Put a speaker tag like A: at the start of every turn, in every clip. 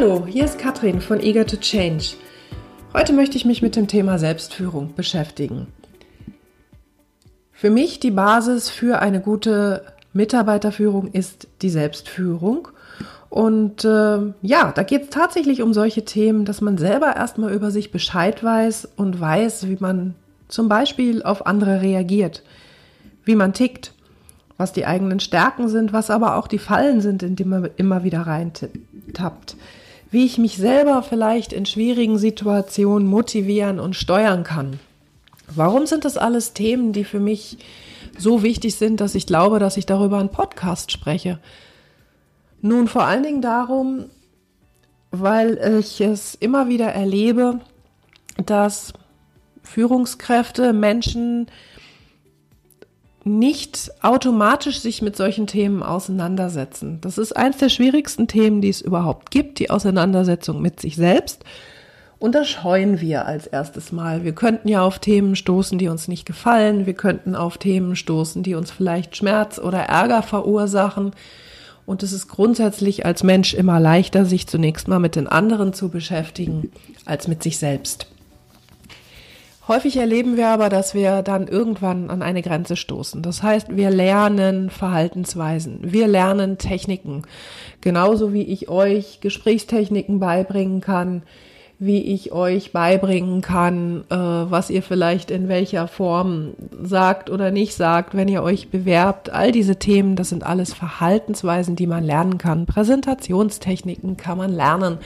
A: Hallo, hier ist Katrin von Eager to Change. Heute möchte ich mich mit dem Thema Selbstführung beschäftigen. Für mich die Basis für eine gute Mitarbeiterführung ist die Selbstführung. Und äh, ja, da geht es tatsächlich um solche Themen, dass man selber erstmal über sich Bescheid weiß und weiß, wie man zum Beispiel auf andere reagiert, wie man tickt, was die eigenen Stärken sind, was aber auch die Fallen sind, in die man immer wieder reintappt, wie ich mich selber vielleicht in schwierigen Situationen motivieren und steuern kann. Warum sind das alles Themen, die für mich so wichtig sind, dass ich glaube, dass ich darüber einen Podcast spreche? Nun vor allen Dingen darum, weil ich es immer wieder erlebe, dass Führungskräfte, Menschen nicht automatisch sich mit solchen Themen auseinandersetzen. Das ist eines der schwierigsten Themen, die es überhaupt gibt, die Auseinandersetzung mit sich selbst. Und das scheuen wir als erstes Mal. Wir könnten ja auf Themen stoßen, die uns nicht gefallen. Wir könnten auf Themen stoßen, die uns vielleicht Schmerz oder Ärger verursachen. Und es ist grundsätzlich als Mensch immer leichter, sich zunächst mal mit den anderen zu beschäftigen, als mit sich selbst. Häufig erleben wir aber, dass wir dann irgendwann an eine Grenze stoßen. Das heißt, wir lernen Verhaltensweisen, wir lernen Techniken, genauso wie ich euch Gesprächstechniken beibringen kann, wie ich euch beibringen kann, äh, was ihr vielleicht in welcher Form sagt oder nicht sagt, wenn ihr euch bewerbt. All diese Themen, das sind alles Verhaltensweisen, die man lernen kann. Präsentationstechniken kann man lernen.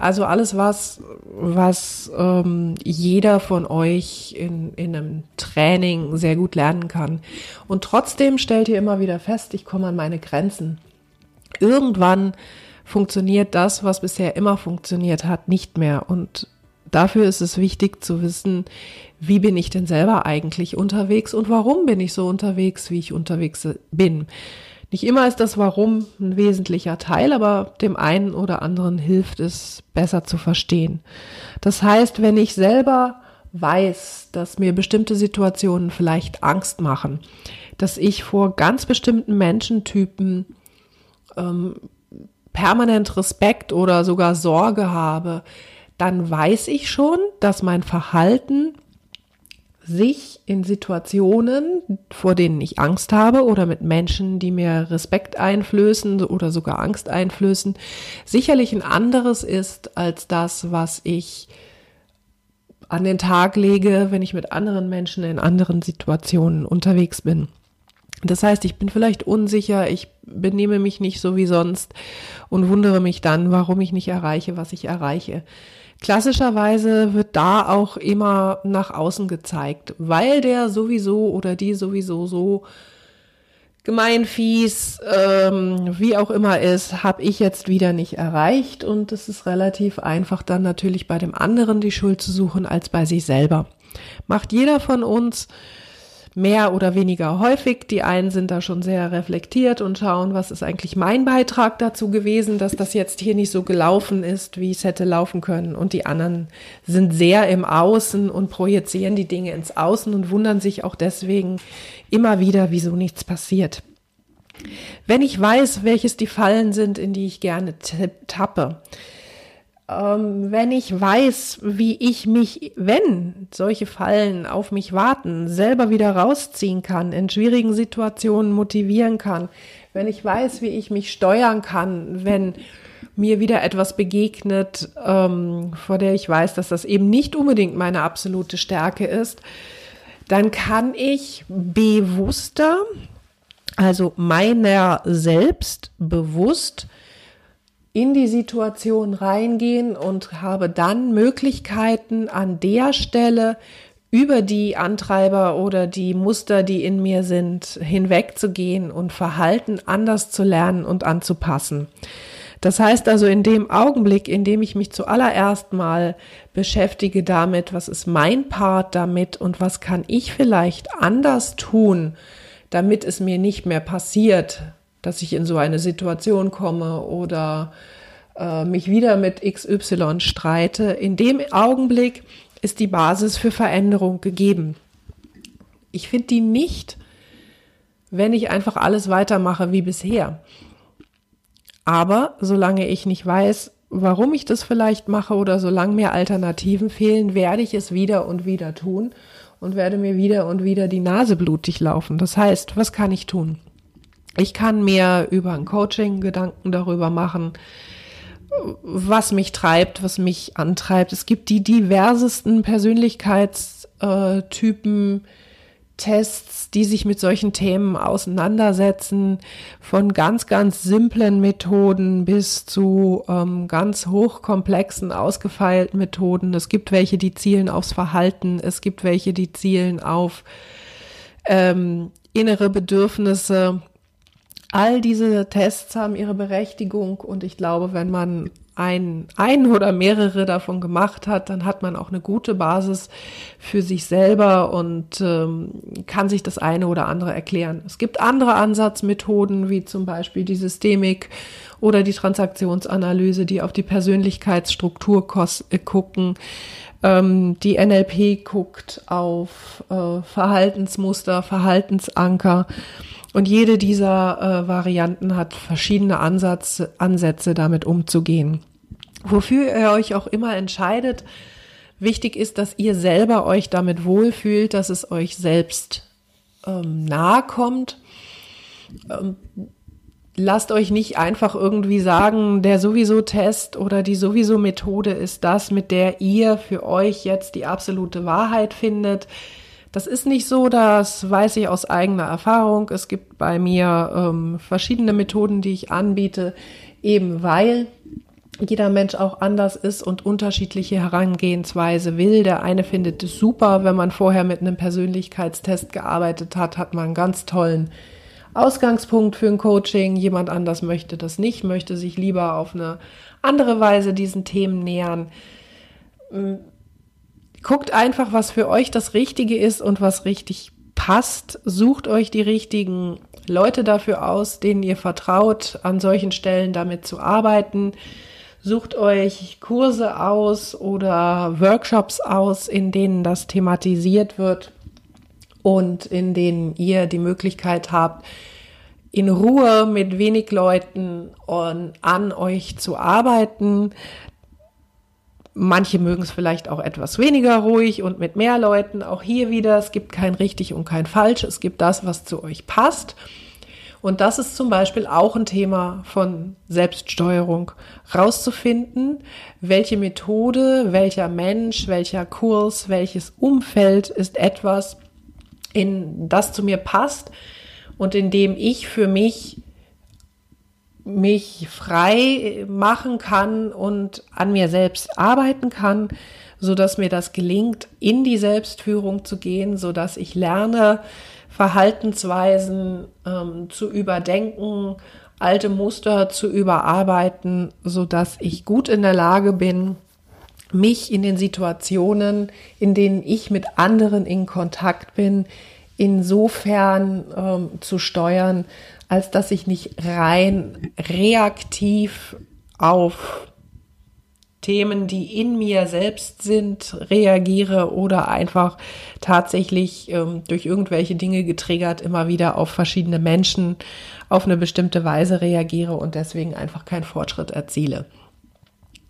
A: Also alles, was, was ähm, jeder von euch in, in einem Training sehr gut lernen kann. Und trotzdem stellt ihr immer wieder fest, ich komme an meine Grenzen. Irgendwann funktioniert das, was bisher immer funktioniert hat, nicht mehr. Und dafür ist es wichtig zu wissen, wie bin ich denn selber eigentlich unterwegs und warum bin ich so unterwegs, wie ich unterwegs bin. Nicht immer ist das Warum ein wesentlicher Teil, aber dem einen oder anderen hilft es besser zu verstehen. Das heißt, wenn ich selber weiß, dass mir bestimmte Situationen vielleicht Angst machen, dass ich vor ganz bestimmten Menschentypen ähm, permanent Respekt oder sogar Sorge habe, dann weiß ich schon, dass mein Verhalten sich in Situationen, vor denen ich Angst habe oder mit Menschen, die mir Respekt einflößen oder sogar Angst einflößen, sicherlich ein anderes ist als das, was ich an den Tag lege, wenn ich mit anderen Menschen in anderen Situationen unterwegs bin. Das heißt, ich bin vielleicht unsicher, ich benehme mich nicht so wie sonst und wundere mich dann, warum ich nicht erreiche, was ich erreiche. Klassischerweise wird da auch immer nach außen gezeigt, weil der sowieso oder die sowieso so gemein, fies, ähm, wie auch immer ist, habe ich jetzt wieder nicht erreicht. Und es ist relativ einfach dann natürlich bei dem anderen die Schuld zu suchen als bei sich selber. Macht jeder von uns mehr oder weniger häufig. Die einen sind da schon sehr reflektiert und schauen, was ist eigentlich mein Beitrag dazu gewesen, dass das jetzt hier nicht so gelaufen ist, wie es hätte laufen können. Und die anderen sind sehr im Außen und projizieren die Dinge ins Außen und wundern sich auch deswegen immer wieder, wieso nichts passiert. Wenn ich weiß, welches die Fallen sind, in die ich gerne tappe, ähm, wenn ich weiß, wie ich mich, wenn solche Fallen auf mich warten, selber wieder rausziehen kann, in schwierigen Situationen motivieren kann, wenn ich weiß, wie ich mich steuern kann, wenn mir wieder etwas begegnet, ähm, vor der ich weiß, dass das eben nicht unbedingt meine absolute Stärke ist, dann kann ich bewusster, also meiner selbst bewusst in die Situation reingehen und habe dann Möglichkeiten an der Stelle über die Antreiber oder die Muster, die in mir sind, hinwegzugehen und Verhalten anders zu lernen und anzupassen. Das heißt also in dem Augenblick, in dem ich mich zuallererst mal beschäftige damit, was ist mein Part damit und was kann ich vielleicht anders tun, damit es mir nicht mehr passiert, dass ich in so eine Situation komme oder äh, mich wieder mit XY streite. In dem Augenblick ist die Basis für Veränderung gegeben. Ich finde die nicht, wenn ich einfach alles weitermache wie bisher. Aber solange ich nicht weiß, warum ich das vielleicht mache oder solange mir Alternativen fehlen, werde ich es wieder und wieder tun und werde mir wieder und wieder die Nase blutig laufen. Das heißt, was kann ich tun? Ich kann mir über ein Coaching Gedanken darüber machen, was mich treibt, was mich antreibt. Es gibt die diversesten Persönlichkeitstypen, Tests, die sich mit solchen Themen auseinandersetzen, von ganz, ganz simplen Methoden bis zu ähm, ganz hochkomplexen, ausgefeilten Methoden. Es gibt welche, die zielen aufs Verhalten, es gibt welche, die zielen auf ähm, innere Bedürfnisse. All diese Tests haben ihre Berechtigung und ich glaube, wenn man ein, ein oder mehrere davon gemacht hat, dann hat man auch eine gute Basis für sich selber und ähm, kann sich das eine oder andere erklären. Es gibt andere Ansatzmethoden, wie zum Beispiel die Systemik oder die Transaktionsanalyse, die auf die Persönlichkeitsstruktur äh, gucken. Ähm, die NLP guckt auf äh, Verhaltensmuster, Verhaltensanker. Und jede dieser äh, Varianten hat verschiedene Ansatz, Ansätze, damit umzugehen. Wofür ihr euch auch immer entscheidet, wichtig ist, dass ihr selber euch damit wohlfühlt, dass es euch selbst ähm, nahe kommt. Ähm, lasst euch nicht einfach irgendwie sagen, der sowieso Test oder die sowieso Methode ist das, mit der ihr für euch jetzt die absolute Wahrheit findet. Das ist nicht so, das weiß ich aus eigener Erfahrung. Es gibt bei mir ähm, verschiedene Methoden, die ich anbiete, eben weil jeder Mensch auch anders ist und unterschiedliche Herangehensweise will. Der eine findet es super, wenn man vorher mit einem Persönlichkeitstest gearbeitet hat, hat man einen ganz tollen Ausgangspunkt für ein Coaching. Jemand anders möchte das nicht, möchte sich lieber auf eine andere Weise diesen Themen nähern. Guckt einfach, was für euch das Richtige ist und was richtig passt. Sucht euch die richtigen Leute dafür aus, denen ihr vertraut, an solchen Stellen damit zu arbeiten. Sucht euch Kurse aus oder Workshops aus, in denen das thematisiert wird und in denen ihr die Möglichkeit habt, in Ruhe mit wenig Leuten an euch zu arbeiten. Manche mögen es vielleicht auch etwas weniger ruhig und mit mehr Leuten. Auch hier wieder, es gibt kein richtig und kein falsch. Es gibt das, was zu euch passt. Und das ist zum Beispiel auch ein Thema von Selbststeuerung, rauszufinden, welche Methode, welcher Mensch, welcher Kurs, welches Umfeld ist etwas, in das zu mir passt und in dem ich für mich mich frei machen kann und an mir selbst arbeiten kann, so dass mir das gelingt, in die Selbstführung zu gehen, so dass ich lerne, Verhaltensweisen ähm, zu überdenken, alte Muster zu überarbeiten, so dass ich gut in der Lage bin, mich in den Situationen, in denen ich mit anderen in Kontakt bin, insofern ähm, zu steuern, als dass ich nicht rein reaktiv auf Themen, die in mir selbst sind, reagiere oder einfach tatsächlich ähm, durch irgendwelche Dinge getriggert immer wieder auf verschiedene Menschen auf eine bestimmte Weise reagiere und deswegen einfach keinen Fortschritt erziele.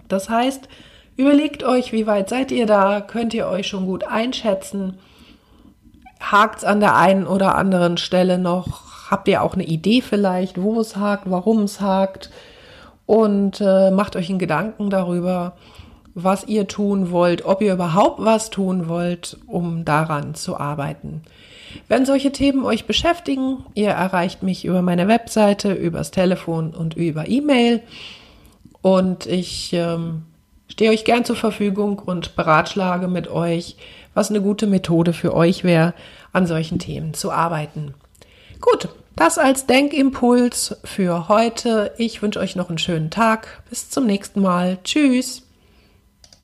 A: Das heißt, überlegt euch, wie weit seid ihr da? Könnt ihr euch schon gut einschätzen? Hakt's an der einen oder anderen Stelle noch? Habt ihr auch eine Idee vielleicht, wo es hakt, warum es hakt? und äh, macht euch einen Gedanken darüber, was ihr tun wollt, ob ihr überhaupt was tun wollt, um daran zu arbeiten. Wenn solche Themen euch beschäftigen, ihr erreicht mich über meine Webseite, übers Telefon und über E-Mail. Und ich ähm, stehe euch gern zur Verfügung und beratschlage mit euch, was eine gute Methode für euch wäre, an solchen Themen zu arbeiten. Gut, das als Denkimpuls für heute. Ich wünsche euch noch einen schönen Tag. Bis zum nächsten Mal. Tschüss.